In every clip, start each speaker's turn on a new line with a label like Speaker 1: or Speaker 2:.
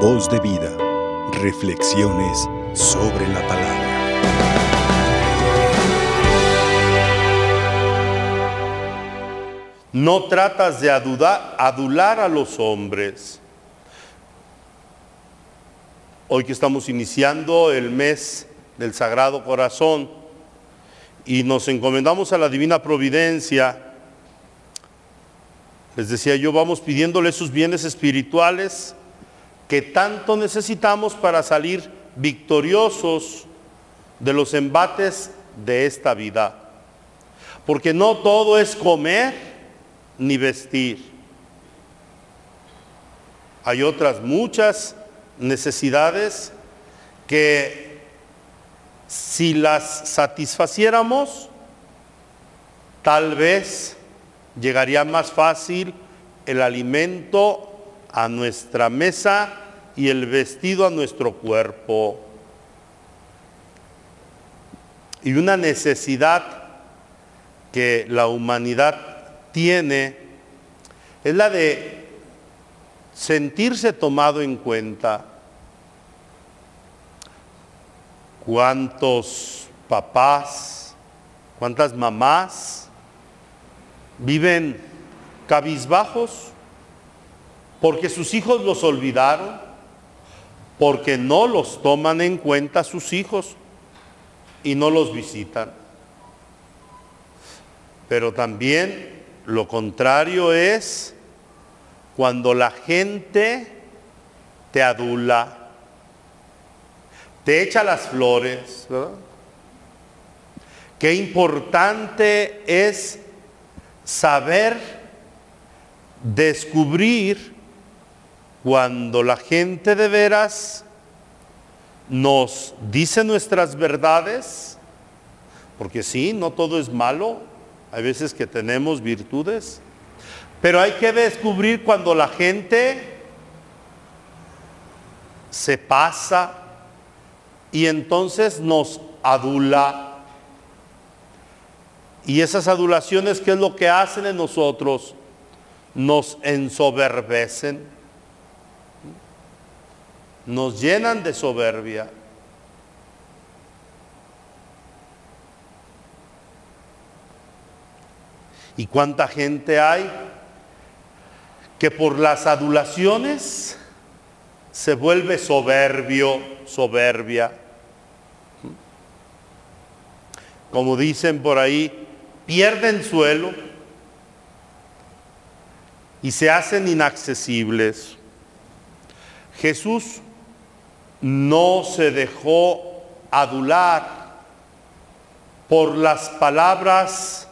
Speaker 1: Voz de vida. Reflexiones sobre la palabra.
Speaker 2: No tratas de adular, a los hombres. Hoy que estamos iniciando el mes del Sagrado Corazón y nos encomendamos a la Divina Providencia, les decía yo, vamos pidiéndole esos bienes espirituales que tanto necesitamos para salir victoriosos de los embates de esta vida. Porque no todo es comer ni vestir. Hay otras muchas necesidades que si las satisfaciéramos, tal vez llegaría más fácil el alimento a nuestra mesa y el vestido a nuestro cuerpo. Y una necesidad que la humanidad tiene es la de sentirse tomado en cuenta. ¿Cuántos papás, cuántas mamás viven cabizbajos porque sus hijos los olvidaron, porque no los toman en cuenta sus hijos y no los visitan. Pero también lo contrario es cuando la gente te adula, te echa las flores, ¿verdad? Qué importante es saber descubrir cuando la gente de veras nos dice nuestras verdades, porque sí, no todo es malo, hay veces que tenemos virtudes, pero hay que descubrir cuando la gente se pasa y entonces nos adula. Y esas adulaciones, ¿qué es lo que hacen en nosotros? Nos ensoberbecen, nos llenan de soberbia. ¿Y cuánta gente hay que por las adulaciones se vuelve soberbio, soberbia? Como dicen por ahí, pierden suelo y se hacen inaccesibles. Jesús no se dejó adular por las palabras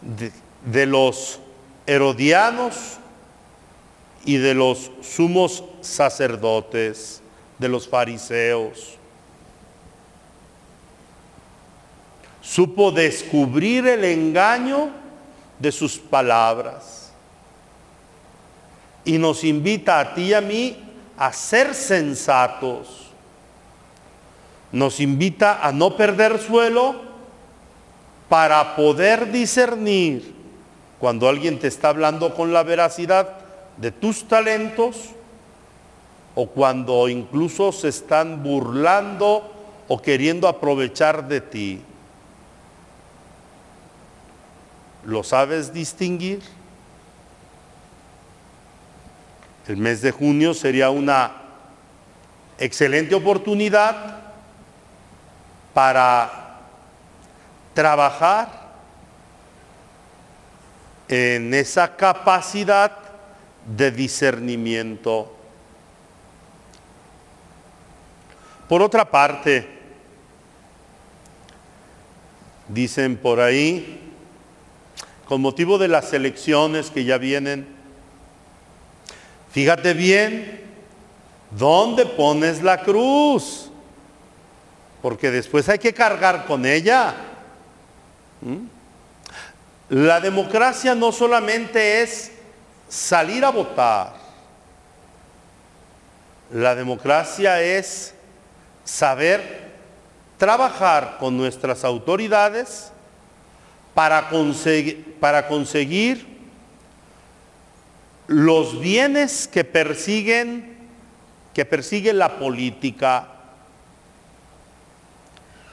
Speaker 2: de, los herodianos y de los sumos sacerdotes, de los fariseos. Supo descubrir el engaño de sus palabras y nos invita a ti y a mí a ser sensatos. Nos invita a no perder suelo para poder discernir cuando alguien te está hablando con la veracidad de tus talentos o cuando incluso se están burlando o queriendo aprovechar de ti. ¿Lo sabes distinguir? El mes de junio sería una excelente oportunidad para trabajar en esa capacidad de discernimiento. Por otra parte, dicen por ahí, con motivo de las elecciones que ya vienen, fíjate bien, ¿dónde pones la cruz? Porque después hay que cargar con ella. ¿Mm? La democracia no solamente es salir a votar, la democracia es saber trabajar con nuestras autoridades para para conseguir los bienes que persiguen que persigue la política.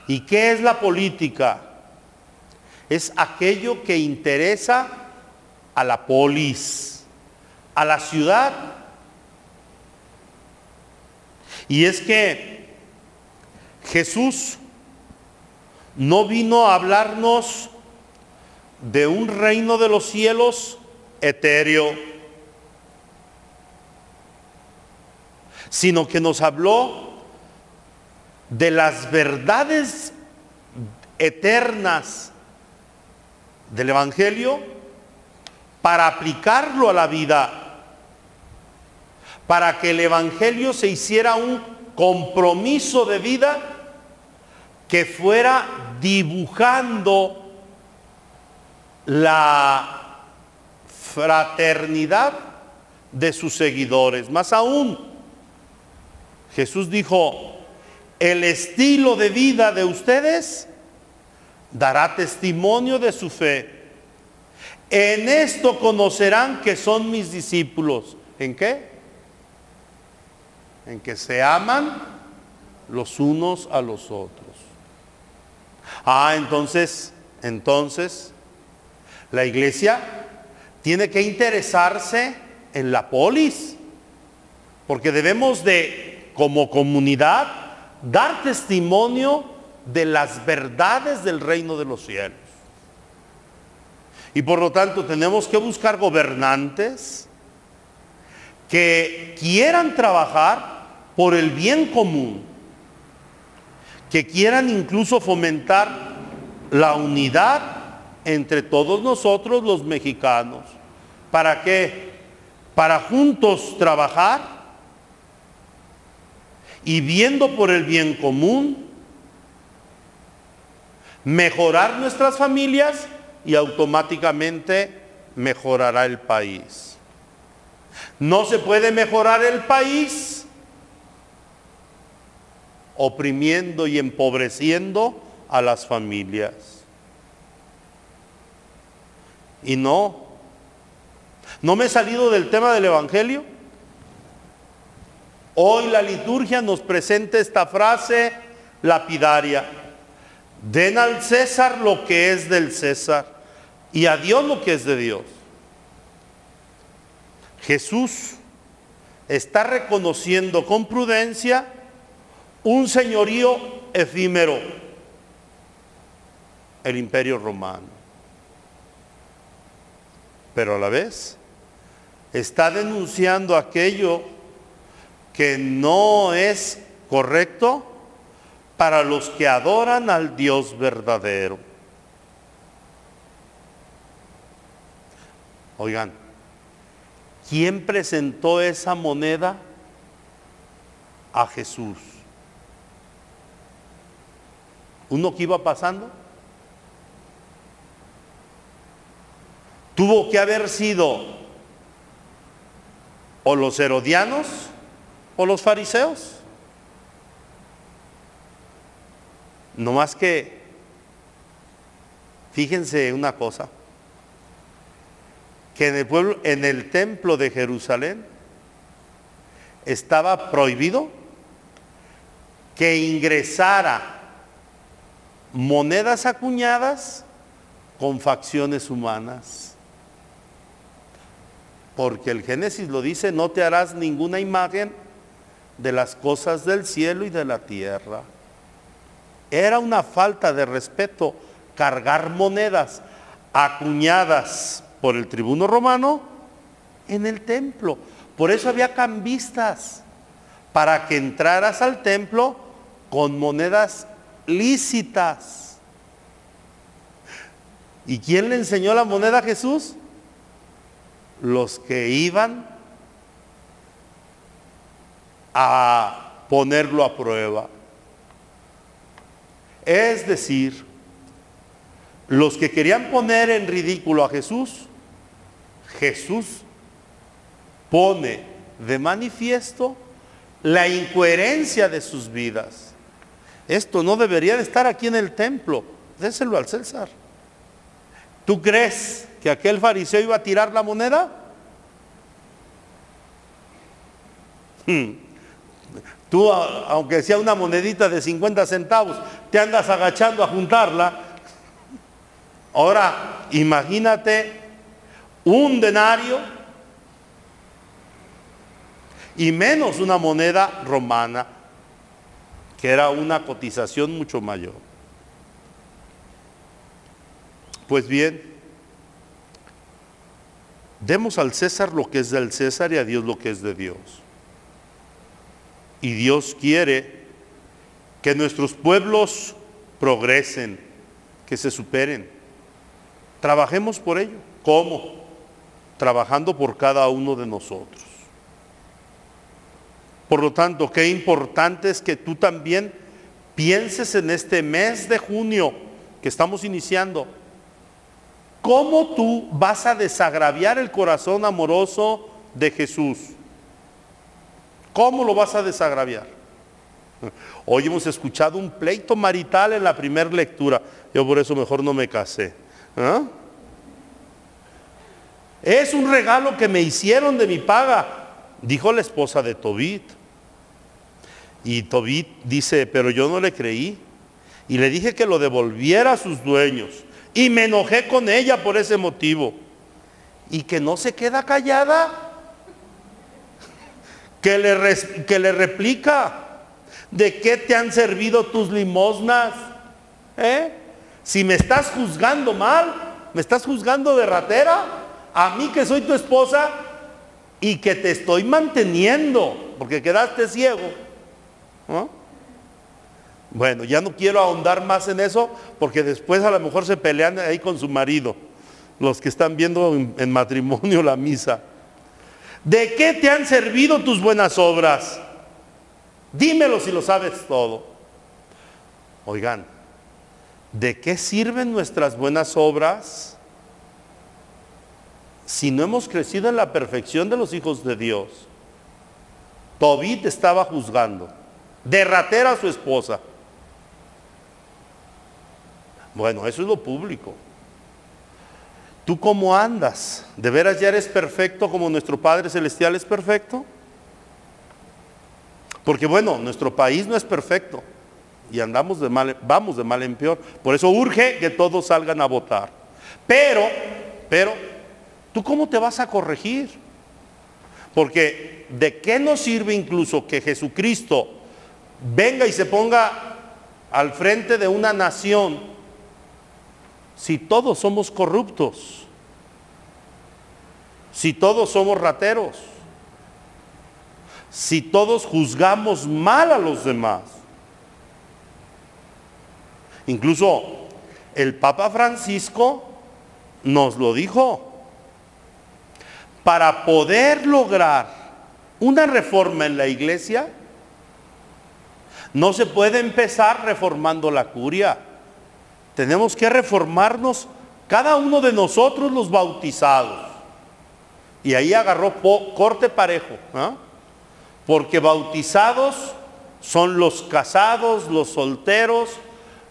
Speaker 2: ¿Y qué es la política? Es aquello que interesa a la polis, a la ciudad. Y es que Jesús no vino a hablarnos de un reino de los cielos etéreo, sino que nos habló de las verdades eternas del Evangelio para aplicarlo a la vida, para que el Evangelio se hiciera un compromiso de vida que fuera dibujando la fraternidad de sus seguidores. Más aún, Jesús dijo, el estilo de vida de ustedes dará testimonio de su fe. En esto conocerán que son mis discípulos. ¿En qué? En que se aman los unos a los otros. Ah, entonces, entonces, la iglesia tiene que interesarse en la polis, porque debemos de, como comunidad, dar testimonio de las verdades del reino de los cielos. Y por lo tanto tenemos que buscar gobernantes que quieran trabajar por el bien común, que quieran incluso fomentar la unidad entre todos nosotros los mexicanos. ¿Para qué? Para juntos trabajar y viendo por el bien común, mejorar nuestras familias y automáticamente mejorará el país. No se puede mejorar el país oprimiendo y empobreciendo a las familias. Y no, no me he salido del tema del Evangelio. Hoy la liturgia nos presenta esta frase lapidaria. Den al César lo que es del César y a Dios lo que es de Dios. Jesús está reconociendo con prudencia un señorío efímero, el imperio romano pero a la vez está denunciando aquello que no es correcto para los que adoran al Dios verdadero. Oigan, ¿quién presentó esa moneda a Jesús? ¿Uno que iba pasando? tuvo que haber sido o los herodianos o los fariseos. No más que, fíjense una cosa, que en el pueblo, en el templo de Jerusalén, estaba prohibido que ingresara monedas acuñadas con facciones humanas. Porque el Génesis lo dice, no te harás ninguna imagen de las cosas del cielo y de la tierra. Era una falta de respeto cargar monedas acuñadas por el tribuno romano en el templo. Por eso había cambistas, para que entraras al templo con monedas lícitas. ¿Y quién le enseñó la moneda a Jesús? los que iban a ponerlo a prueba. Es decir, los que querían poner en ridículo a Jesús, Jesús pone de manifiesto la incoherencia de sus vidas. Esto no debería de estar aquí en el templo, déselo al César. ¿Tú crees que aquel fariseo iba a tirar la moneda? Hmm. Tú, aunque sea una monedita de 50 centavos, te andas agachando a juntarla. Ahora, imagínate un denario y menos una moneda romana, que era una cotización mucho mayor. Pues bien, demos al César lo que es del César y a Dios lo que es de Dios. Y Dios quiere que nuestros pueblos progresen, que se superen. Trabajemos por ello. ¿Cómo? Trabajando por cada uno de nosotros. Por lo tanto, qué importante es que tú también pienses en este mes de junio que estamos iniciando ¿Cómo tú vas a desagraviar el corazón amoroso de Jesús? ¿Cómo lo vas a desagraviar? Hoy hemos escuchado un pleito marital en la primera lectura. Yo por eso mejor no me casé. ¿ah? Es un regalo que me hicieron de mi paga, dijo la esposa de Tobit. Y Tobit dice, pero yo no le creí. Y le dije que lo devolviera a sus dueños. Y me enojé con ella por ese motivo. Y que no se queda callada. Que le, que le replica. ¿De qué te han servido tus limosnas? ¿Eh? Si me estás juzgando mal, me estás juzgando de ratera, a mí que soy tu esposa y que te estoy manteniendo, porque quedaste ciego. Bueno, ya no quiero ahondar más en eso porque después a lo mejor se pelean ahí con su marido, los que están viendo en, matrimonio la misa. ¿De qué te han servido tus buenas obras? Dímelo si lo sabes todo. Oigan, ¿de qué sirven nuestras buenas obras si no hemos crecido en la perfección de los hijos de Dios? Tobit estaba juzgando, derratera a su esposa. Bueno, eso es lo público. ¿Tú cómo andas? ¿De veras ya eres perfecto como nuestro Padre Celestial es perfecto? Porque bueno, nuestro país no es perfecto y andamos de mal, vamos de mal en peor. Por eso urge que todos salgan a votar. Pero, pero, ¿tú cómo te vas a corregir? Porque ¿de qué nos sirve incluso que Jesucristo venga y se ponga al frente de una nación si todos somos corruptos? Si todos somos rateros? Si todos juzgamos mal a los demás? Incluso el Papa Francisco nos lo dijo. Para poder lograr una reforma en la iglesia, no se puede empezar reformando la curia tenemos que reformarnos cada uno de nosotros los bautizados. Y ahí agarró corte parejo. ¿ah? Porque bautizados son los casados, los solteros,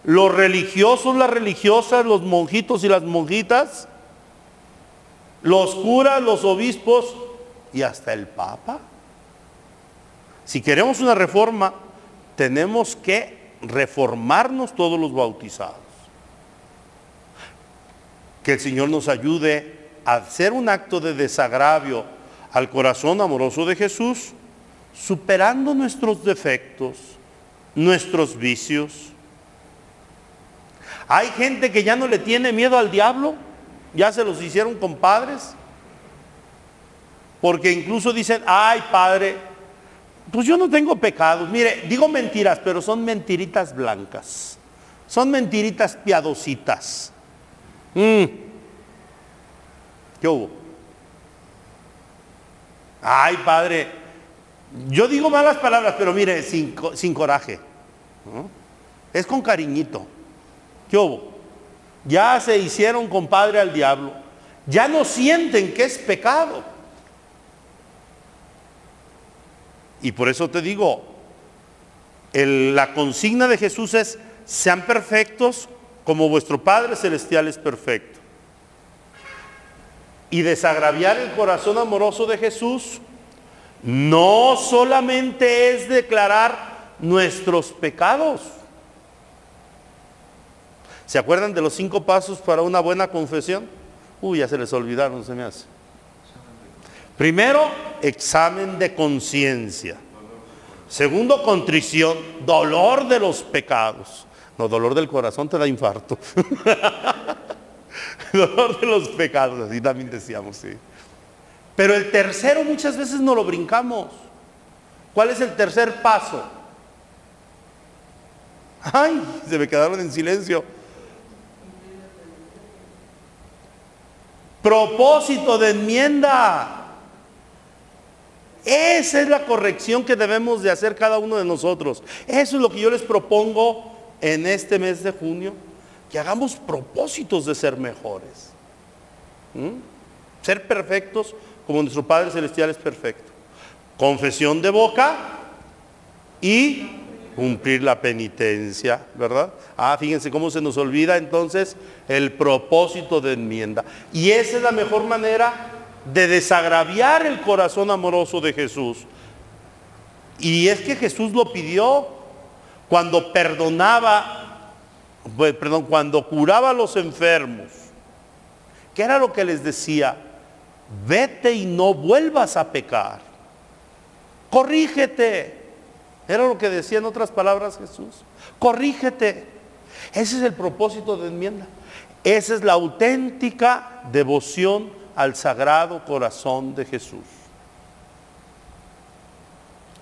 Speaker 2: los religiosos, las religiosas, los monjitos y las monjitas, los curas, los obispos y hasta el papa. Si queremos una reforma, tenemos que reformarnos todos los bautizados que el Señor nos ayude a hacer un acto de desagravio al corazón amoroso de Jesús, superando nuestros defectos, nuestros vicios. Hay gente que ya no le tiene miedo al diablo, ya se los hicieron compadres, porque incluso dicen, ay padre, pues yo no tengo pecados. Mire, digo mentiras, pero son mentiritas blancas, son mentiritas piadositas. Mm. ¿Qué hubo? Ay, padre, yo digo malas palabras, pero mire, sin, coraje. Es con cariñito. ¿Qué hubo? Ya se hicieron compadre al diablo. Ya no sienten que es pecado. Y por eso te digo, la consigna de Jesús es, sean perfectos como vuestro Padre Celestial es perfecto. Y desagraviar el corazón amoroso de Jesús no solamente es declarar nuestros pecados. ¿Se acuerdan de los cinco pasos para una buena confesión? Uy, ya se les olvidaron, se me hace. Primero, examen de conciencia. Segundo, contrición, dolor de los pecados. No, dolor del corazón te da infarto. dolor de los pecados, así también decíamos, sí. Pero el tercero muchas veces no lo brincamos. ¿Cuál es el tercer paso? Ay, se me quedaron en silencio. Propósito de enmienda. Esa es la corrección que debemos de hacer cada uno de nosotros. Eso es lo que yo les propongo en este mes de junio, que hagamos propósitos de ser mejores. ¿Mm? Ser perfectos como nuestro Padre Celestial es perfecto. Confesión de boca y cumplir la penitencia, ¿verdad? Ah, fíjense cómo se nos olvida entonces el propósito de enmienda. Y esa es la mejor manera de desagraviar el corazón amoroso de Jesús. Y es que Jesús lo pidió cuando perdonaba, perdón, cuando curaba a los enfermos. ¿Qué era lo que les decía? Vete y no vuelvas a pecar. Corrígete. Era lo que decía en otras palabras Jesús. Corrígete. Ese es el propósito de enmienda. Esa es la auténtica devoción al sagrado corazón de Jesús.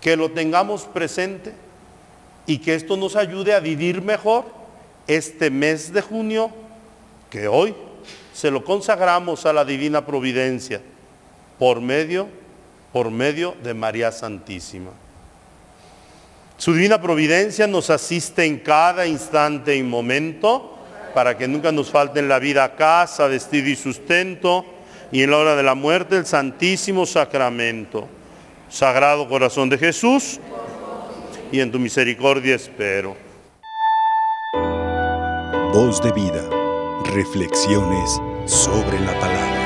Speaker 2: Que lo tengamos presente y que esto nos ayude a vivir mejor este mes de junio que hoy se lo consagramos a la divina providencia por medio por medio de María Santísima. Su divina providencia nos asiste en cada instante y momento para que nunca nos falte en la vida casa, vestido y sustento y en la hora de la muerte el Santísimo Sacramento. Sagrado Corazón de Jesús, y en tu misericordia espero.
Speaker 1: Voz de vida, reflexiones sobre la palabra.